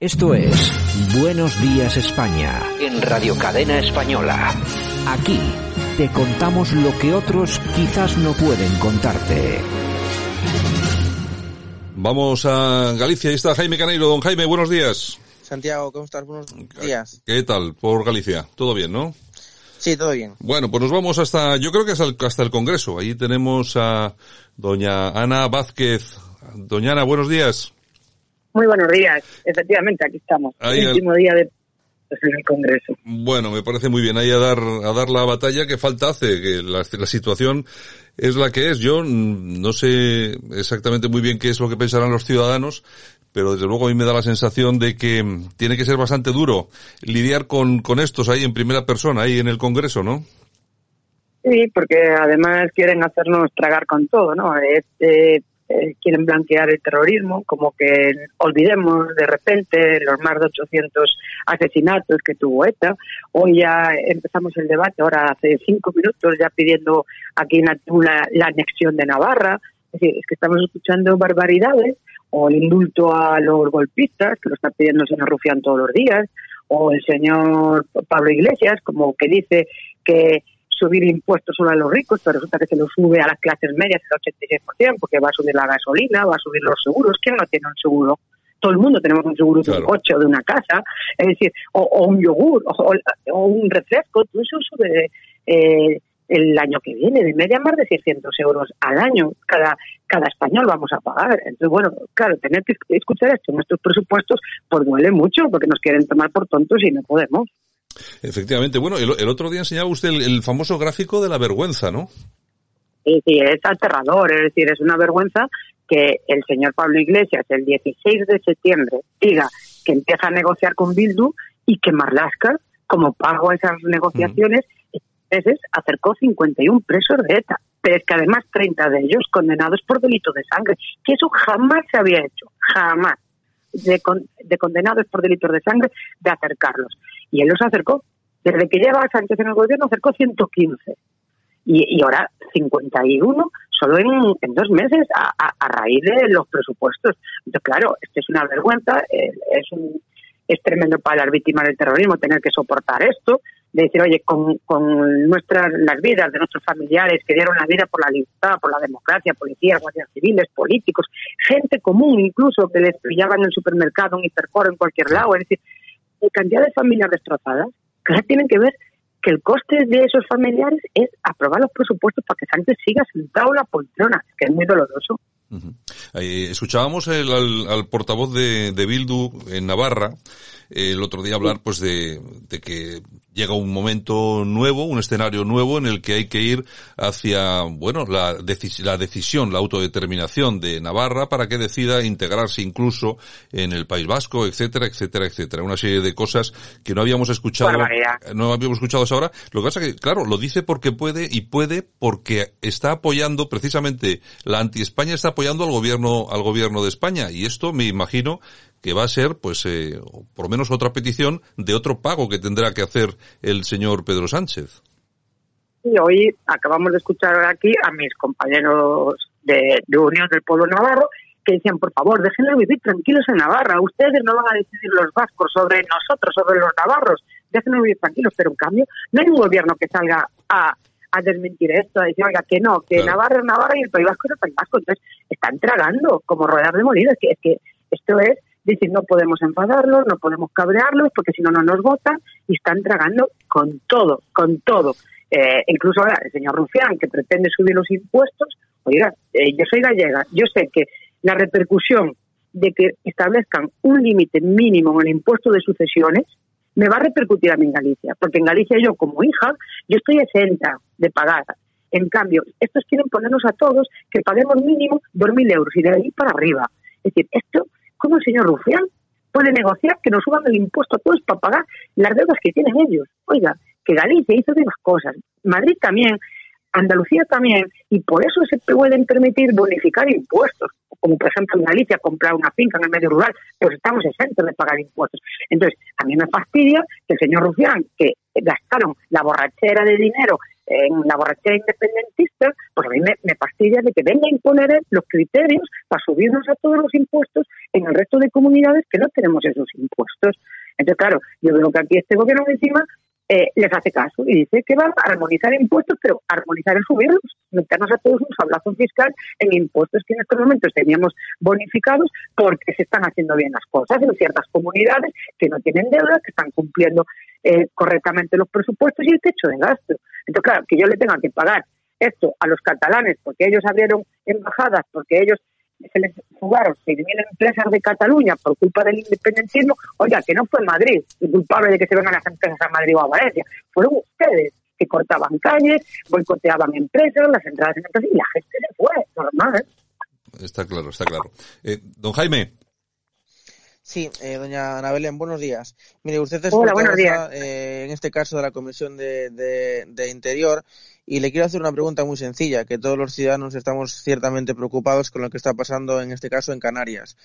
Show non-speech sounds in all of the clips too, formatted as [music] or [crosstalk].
Esto es Buenos Días España en Radio Cadena Española. Aquí te contamos lo que otros quizás no pueden contarte. Vamos a Galicia, ahí está Jaime Caneiro. Don Jaime, buenos días. Santiago, ¿cómo estás? Buenos días. ¿Qué tal por Galicia? ¿Todo bien, no? Sí, todo bien. Bueno, pues nos vamos hasta, yo creo que hasta el, hasta el Congreso. Ahí tenemos a doña Ana Vázquez. Doña Ana, buenos días. Muy buenos días. Efectivamente, aquí estamos. Ahí el último día de en el Congreso. Bueno, me parece muy bien ahí a dar, a dar la batalla que falta hace, que la, la situación es la que es. Yo no sé exactamente muy bien qué es lo que pensarán los ciudadanos, pero desde luego a mí me da la sensación de que tiene que ser bastante duro lidiar con, con estos ahí en primera persona, ahí en el Congreso, ¿no? Sí, porque además quieren hacernos tragar con todo, ¿no? Este, eh, quieren blanquear el terrorismo, como que olvidemos de repente los más de 800 asesinatos que tuvo ETA. Hoy ya empezamos el debate, ahora hace cinco minutos, ya pidiendo aquí en la anexión de Navarra. Es decir, es que estamos escuchando barbaridades, o el indulto a los golpistas, que lo está pidiendo el señor Rufián todos los días, o el señor Pablo Iglesias, como que dice que subir impuestos solo a los ricos, pero resulta que se lo sube a las clases medias el 86%, porque va a subir la gasolina, va a subir los seguros. ¿Quién no tiene un seguro? Todo el mundo tenemos un seguro de Claro. un coche o de una casa, es decir, o, o un yogur, o, o un refresco, todo eso sube eh, el año que viene, de media más de 600 euros al año, cada, cada español vamos a pagar. Entonces, bueno, claro, tener que escuchar esto en nuestros presupuestos, pues duele mucho, porque nos quieren tomar por tontos y no podemos. Efectivamente. Bueno, el, el otro día enseñaba usted el, el famoso gráfico de la vergüenza, ¿no? Sí, sí, es aterrador, es decir, es una vergüenza que el señor Pablo Iglesias el 16 de septiembre diga que empieza a negociar con Bildu y que Marlaska, como pago a esas negociaciones, meses acercó 51 presos de ETA, pero es que además 30 de ellos condenados por delito de sangre, que eso jamás se había hecho, jamás, de, con- de condenados por delitos de sangre, de acercarlos. Y él los acercó. Desde que lleva Sánchez en el gobierno acercó 115 y, y ahora 51 solo en, en dos meses a, a- raíz de los presupuestos. Entonces, claro, esto es una vergüenza, eh, es, un, es tremendo para las víctimas del terrorismo tener que soportar esto, de decir, oye, con, con nuestras las vidas de nuestros familiares que dieron la vida por la libertad, por la democracia, policías, guardias civiles, políticos, gente común incluso que les pillaban en el supermercado, en hipercor, en cualquier lado, es decir, cantidad de familias destrozadas que ahora tienen que ver que el coste de esos familiares es aprobar los presupuestos para que Sánchez siga sentado en la poltrona, que es muy doloroso. Eh, escuchábamos el- al, al portavoz de, de Bildu en Navarra eh, el otro día hablar pues de, de que llega un momento nuevo, un escenario nuevo en el que hay que ir hacia, bueno, la, decis- la decisión, la autodeterminación de Navarra para que decida integrarse incluso en el País Vasco, etcétera, etcétera, etcétera. Una serie de cosas que no habíamos escuchado, Barbaridad. no habíamos escuchado hasta ahora. Lo que pasa es que, claro, lo dice porque puede y puede porque está apoyando precisamente la anti-España está apoyando al gobierno al gobierno de España y esto me imagino que va a ser, pues, eh, por lo menos otra petición de otro pago que tendrá que hacer el señor Pedro Sánchez. Y hoy acabamos de escuchar aquí a mis compañeros de, de Unión del Pueblo Navarro que decían, por favor, déjenle vivir tranquilos en Navarra. Ustedes no van a decidir los vascos sobre nosotros, sobre los navarros. Déjenle vivir tranquilos. Pero en cambio, no hay un gobierno que salga a, a desmentir esto, a decir, oiga, que no, que Claro. Navarra es Navarra y el País Vasco es el País Vasco. Entonces, están tragando como ruedas de molino. Es que, es que esto es decir, no podemos enfadarlos, no podemos cabrearlos, porque si no, no nos votan, y están tragando con todo, con todo. Eh, incluso ahora el señor Rufián, que pretende subir los impuestos, oiga, eh, yo soy gallega, yo sé que la repercusión de que establezcan un límite mínimo en el impuesto de sucesiones me va a repercutir a mí en Galicia, porque en Galicia yo como hija, yo estoy exenta de pagar. En cambio, estos quieren ponernos a todos que paguemos mínimo 2.000 euros y de ahí para arriba. Es decir, esto cómo el señor Rufián puede negociar que nos suban el impuesto a todos para pagar las deudas que tienen ellos. Oiga, que Galicia hizo de las cosas, Madrid también, Andalucía también, y por eso se pueden permitir bonificar impuestos, como por ejemplo en Galicia comprar una finca en el medio rural, pues estamos exentos de pagar impuestos. Entonces, a mí me fastidia que el señor Rufián, que gastaron la borrachera de dinero en la borrachera independentista, pues a mí me, me fastidia de que venga a imponer los criterios para subirnos a todos los impuestos en el resto de comunidades que no tenemos esos impuestos. Entonces, claro, yo veo que aquí este gobierno encima eh, les hace caso y dice que van a armonizar impuestos, pero armonizar es subirlos, meternos a todos un sablazo fiscal en impuestos que en estos momentos teníamos bonificados porque se están haciendo bien las cosas en ciertas comunidades que no tienen deuda, que están cumpliendo eh, correctamente los presupuestos y el techo de gasto. Entonces, claro, que yo le tenga que pagar esto a los catalanes porque ellos abrieron embajadas, porque ellos se les jugaron 6.000 empresas de Cataluña por culpa del independentismo, oiga, que no fue Madrid el culpable de que se vengan las empresas a Madrid o a Valencia, fueron ustedes que cortaban calles, boicoteaban empresas, las entradas en empresas y la gente se fue, normal. ¿eh? Está claro, está claro. Eh, don Jaime. Sí, eh, doña Ana Belén, buenos días. Mire, usted es Hola, buenos días. Eh, en este caso de la Comisión de, de, de, Interior y le quiero hacer una pregunta muy sencilla, que todos los ciudadanos estamos ciertamente preocupados con lo que está pasando en este caso en Canarias.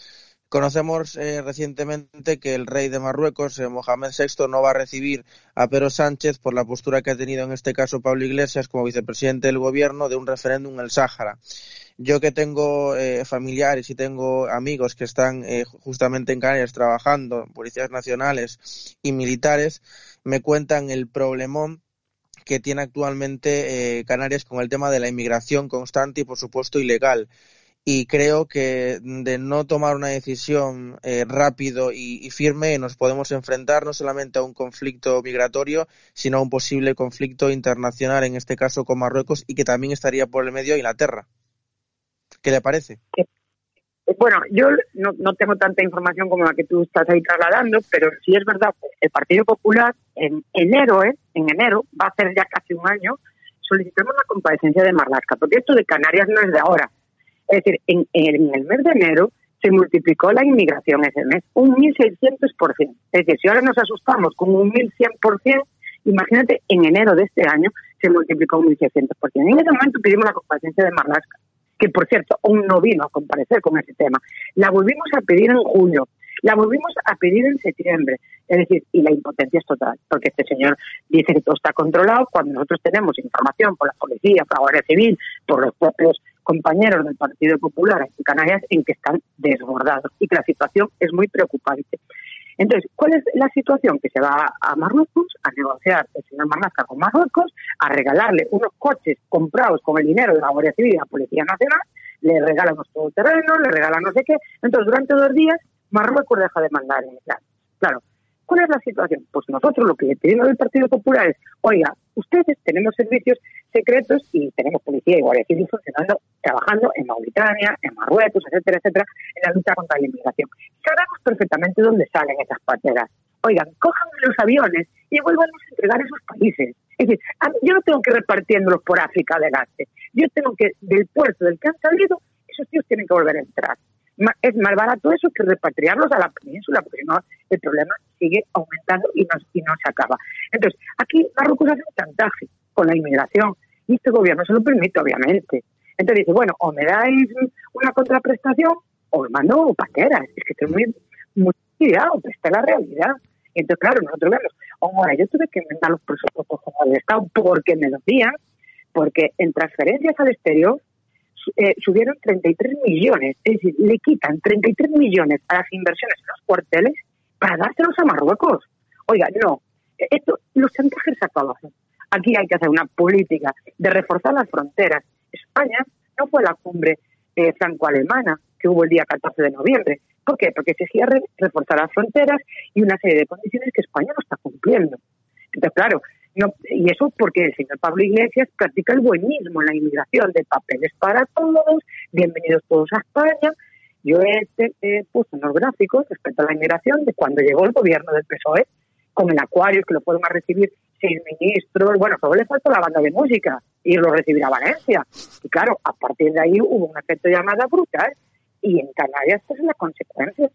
Conocemos eh, recientemente que el rey de Marruecos, eh, Mohamed VI, no va a recibir a Pedro Sánchez por la postura que ha tenido en este caso Pablo Iglesias como vicepresidente del gobierno de un referéndum en el Sáhara. Yo que tengo eh, familiares y tengo amigos que están justamente en Canarias trabajando, policías nacionales y militares, me cuentan el problemón que tiene actualmente eh, Canarias con el tema de la inmigración constante y, por supuesto, ilegal. Y creo que de no tomar una decisión eh, rápido y, firme nos podemos enfrentar no solamente a un conflicto migratorio, sino a un posible conflicto internacional, en este caso con Marruecos, y que también estaría por el medio Inglaterra. ¿Qué le parece? Bueno, yo no, no, tengo tanta información como la que tú estás ahí trasladando, pero sí es verdad, el Partido Popular en enero, ¿eh? en enero, va a ser ya casi un año, solicitamos la comparecencia de Marlaska, porque esto de Canarias no es de ahora. Es decir, en, en el mes de enero se multiplicó la inmigración ese mes, un 1.600%. Es decir, si ahora nos asustamos con un 1.100%, imagínate, en enero de este año se multiplicó un 1.600%. En ese momento pedimos la comparecencia de Marlaska que por cierto aún no vino a comparecer con ese tema. La volvimos a pedir en julio, la volvimos a pedir en septiembre. Es decir, y la impotencia es total, porque este señor dice que todo está controlado cuando nosotros tenemos información por la policía, por la Guardia Civil, por los propios compañeros del Partido Popular en Canarias en que están desbordados y que la situación es muy preocupante. Entonces, ¿cuál es la situación? Que se va a Marruecos a negociar el señor Marlaska con Marruecos, a regalarle unos coches comprados con el dinero de la Guardia Civil y la Policía Nacional, le regalan los todoterrenos, le regalan no sé qué. Entonces, durante dos días, Marruecos deja de mandar en Claro, ¿cuál es la situación? Pues nosotros lo que le pedimos Partido Popular es, oiga, ustedes tenemos servicios secretos y tenemos policía y guardia civil funcionando, trabajando en Mauritania, en Marruecos, etcétera, etcétera, en la lucha contra la inmigración. Sabemos perfectamente dónde salen esas pateras. Oigan, cojan los aviones y vuelvan a entregar a esos países. Es decir, yo no tengo que repartiéndolos por África adelante. Yo tengo que, del puerto del que han salido, esos tíos tienen que volver a entrar. Es más barato eso que repatriarlos a la península, porque no, el problema sigue aumentando y no, y no se acaba. Entonces, aquí Marruecos hace un chantaje con la inmigración y este gobierno se lo permite, obviamente. Entonces dice, bueno, o me dais una contraprestación o me mando paqueras. Es que estoy muy, cuidado, esta es la realidad. Entonces, claro, nosotros vemos, ahora yo tuve que inventar los presupuestos del Estado porque me lo dían, porque en transferencias al exterior eh, subieron 33 millones, es decir, le quitan 33 millones a las inversiones en los cuarteles para dárselos a Marruecos. Oiga, no, esto, los chantajes se acaban. Aquí hay que hacer una política de reforzar las fronteras. España no fue la cumbre eh, franco-alemana que hubo el día 14 de noviembre. ¿Por qué? Porque se exigía reforzar las fronteras y una serie de condiciones que España no está cumpliendo. Entonces, claro, no, y eso porque el señor Pablo Iglesias practica el buenismo en la inmigración de papeles para todos, bienvenidos todos a España. Yo he, he puesto unos gráficos respecto a la inmigración de cuando llegó el gobierno del PSOE, con el Acuario, que lo fueron recibir seis ministros, bueno, solo le faltó la banda de música y lo recibirá Valencia. Y claro, a partir de ahí hubo un efecto llamada brutal y en Canarias pues es la consecuencia.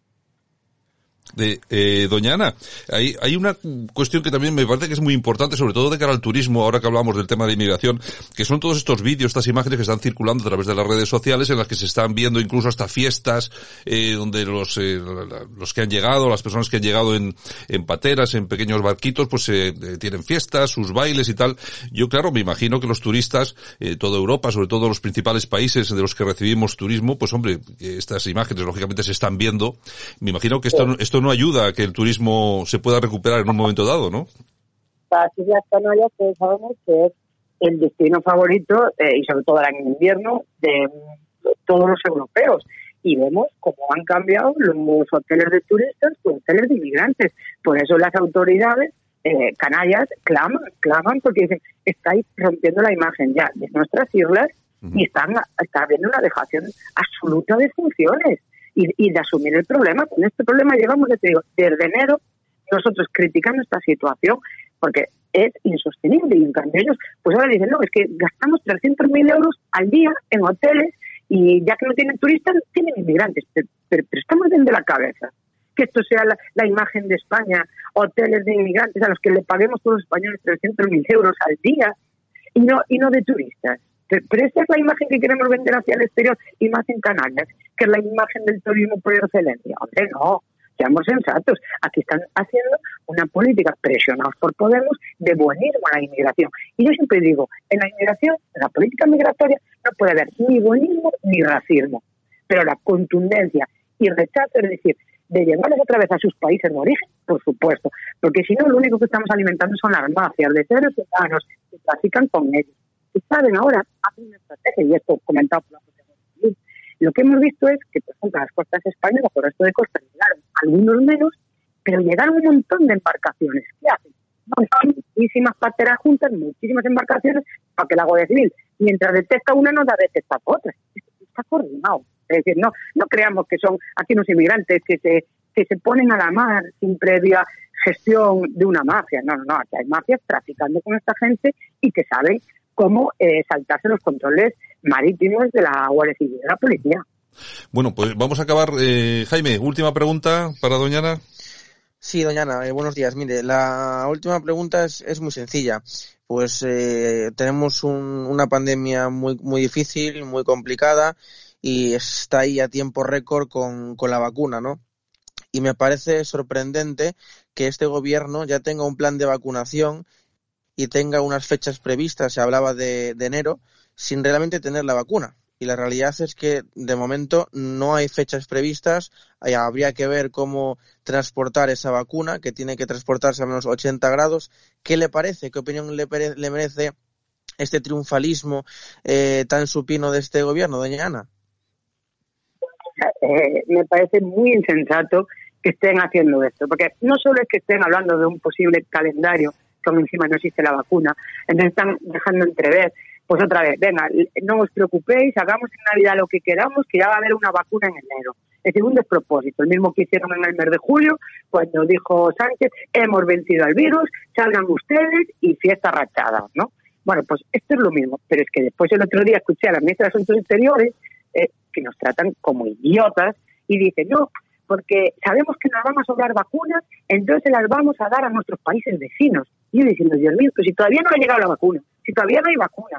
De, eh, doña Ana, hay, hay una cuestión que también me parece que es muy importante, sobre todo de cara al turismo, ahora que hablamos del tema de inmigración, que son todos estos vídeos, estas imágenes que están circulando a través de las redes sociales, en las que se están viendo incluso hasta fiestas, eh, donde los, eh, los que han llegado, las personas que han llegado en, en pateras, en pequeños barquitos, pues eh, tienen fiestas, sus bailes y tal. Yo, claro, me imagino que los turistas, eh, toda Europa, sobre todo los principales países de los que recibimos turismo, pues hombre, estas imágenes lógicamente se están viendo. Me imagino que esto, esto no ayuda a que el turismo se pueda recuperar en un momento dado, ¿no? Las Islas Canarias, que sabemos que es el destino favorito, eh, y sobre todo en invierno, de todos los europeos. Y vemos cómo han cambiado los hoteles de turistas por hoteles de inmigrantes. Por eso las autoridades eh, canarias claman, claman porque dicen, estáis rompiendo la imagen ya de nuestras islas y están, está habiendo una dejación absoluta de funciones y, y, de asumir el problema. Con este problema llevamos, digo, desde enero nosotros criticando esta situación porque es insostenible y en cambio ellos pues ahora dicen, no, es que gastamos 300.000 euros al día en hoteles y ya que no tienen turistas, tienen inmigrantes, pero, pero, estamos bien de la cabeza que esto sea la, la, imagen de España, hoteles de inmigrantes a los que le paguemos todos los españoles 300.000 euros al día y no, y no de turistas. Pero esa es la imagen que queremos vender hacia el exterior y más en Canarias, que es la imagen del turismo por excelencia. Hombre, no, seamos sensatos. Aquí están haciendo una política presionados por Podemos de buenismo a la inmigración. Y yo siempre digo, en la inmigración, en la política migratoria, no puede haber ni buenismo ni racismo. Pero la contundencia y rechazo, es decir, de llevarles otra vez a sus países de origen, por supuesto, porque si no, lo único que estamos alimentando son las mafias de seres humanos que trafican con ellos. Y saben ahora, hacen una estrategia, y esto comentado por la Civil, lo que hemos visto es que, por ejemplo, las costas españolas, por el resto de costas, llegaron algunos menos, pero llegaron un montón de embarcaciones. ¿Qué hacen? muchísimas pateras juntas, muchísimas embarcaciones, para que la Guardia Civil, mientras detecta una, no da detecta otra. Está coordinado. Es decir, no, no creamos que son aquí unos inmigrantes que se, que se ponen a la mar sin previa gestión de una mafia. No, no, no. Aquí hay mafias traficando con esta gente y que saben cómo eh, saltarse los controles marítimos de la Guardia Civil y de la policía. Bueno, pues vamos a acabar. Eh, Jaime, última pregunta para Doña Ana. Sí, doña Ana, eh, buenos días. Mire, la última pregunta es, es muy sencilla. Pues eh, tenemos un, una pandemia muy, muy difícil, muy complicada y está ahí a tiempo récord con, con la vacuna, ¿no? Y me parece sorprendente que este gobierno ya tenga un plan de vacunación y tenga unas fechas previstas, se hablaba de, de enero, sin realmente tener la vacuna y la realidad es que de momento no hay fechas previstas. Habría que ver cómo transportar esa vacuna, que tiene que transportarse a menos 80 grados. ¿Qué le parece? ¿Qué opinión le, merece este triunfalismo eh, tan supino de este gobierno, doña Ana? Eh, me parece muy insensato que estén haciendo esto, porque no solo es que estén hablando de un posible calendario, como encima no existe la vacuna, entonces están dejando entrever pues otra vez, venga, no os preocupéis, hagamos en Navidad lo que queramos, que ya va a haber una vacuna en enero. Es propósito, el mismo que hicieron en el mes de julio, cuando dijo Sánchez, hemos vencido al virus, salgan ustedes y fiesta rachada, ¿no? Bueno, pues esto es lo mismo, pero es que después el otro día escuché a la ministra de Asuntos Exteriores eh, que nos tratan como idiotas y dice, no, porque sabemos que nos van a sobrar vacunas, entonces las vamos a dar a nuestros países vecinos. Y yo diciendo, Dios mío, que si todavía no ha llegado la vacuna, si todavía no hay vacuna,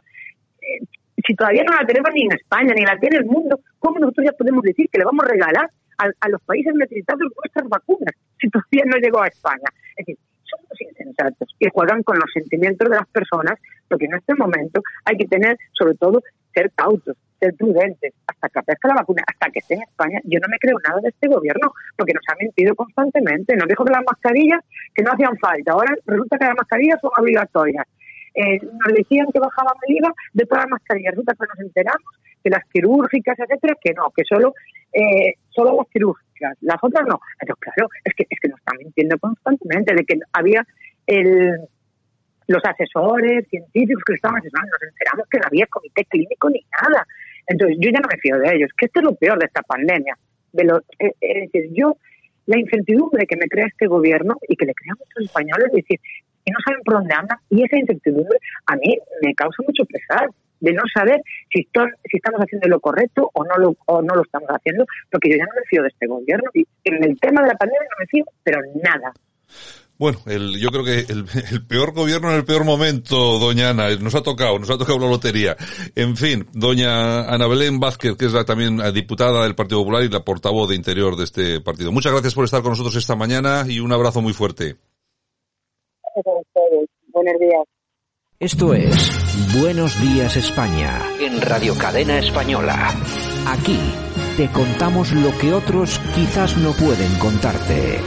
eh, si todavía no la tenemos ni en España, ni la tiene el mundo, ¿cómo nosotros ya podemos decir que le vamos a regalar a, los países necesitados nuestras vacunas si todavía no llegó a España? Es decir, son los insensatos y juegan con los sentimientos de las personas, porque en este momento hay que tener, sobre todo, ser cautos, ser prudentes, hasta que aparezca la vacuna, hasta que esté en España. Yo no me creo nada de este gobierno, porque nos ha mentido constantemente. Nos dijo que las mascarillas que no hacían falta. Ahora resulta que las mascarillas son obligatorias. Eh, nos decían que bajaban el IVA de todas las mascarillas. Resulta que nos enteramos que las quirúrgicas, etcétera, que no, que solo, eh, solo las quirúrgicas, las otras no. Pero claro, es que, es que nos están mintiendo constantemente de que había el, los asesores científicos que estaban asesorando, nos enteramos que no había comité clínico ni nada. Entonces, yo ya no me fío de ellos, que esto es lo peor de esta pandemia. De lo, eh, decir, yo, la incertidumbre que me crea este gobierno y que le crean muchos españoles, es decir, que no saben por dónde andan, y esa incertidumbre a mí me causa mucho pesar. de no saber si, estamos haciendo lo correcto o no lo, o no lo estamos haciendo, porque yo ya no me fío de este gobierno. Y en el tema de la pandemia no me fío, pero nada. Bueno, el, yo creo que [laughs] el, peor gobierno en el peor momento, doña Ana, nos ha tocado, nos ha tocado la lotería. En fin, doña Ana Belén Vázquez, que es la también diputada del Partido Popular y la portavoz de Interior de este partido. Muchas gracias por estar con nosotros esta mañana y un abrazo muy fuerte. Buenos días. Esto es Buenos Días España en Radio Cadena Española. Aquí te contamos lo que otros quizás no pueden contarte.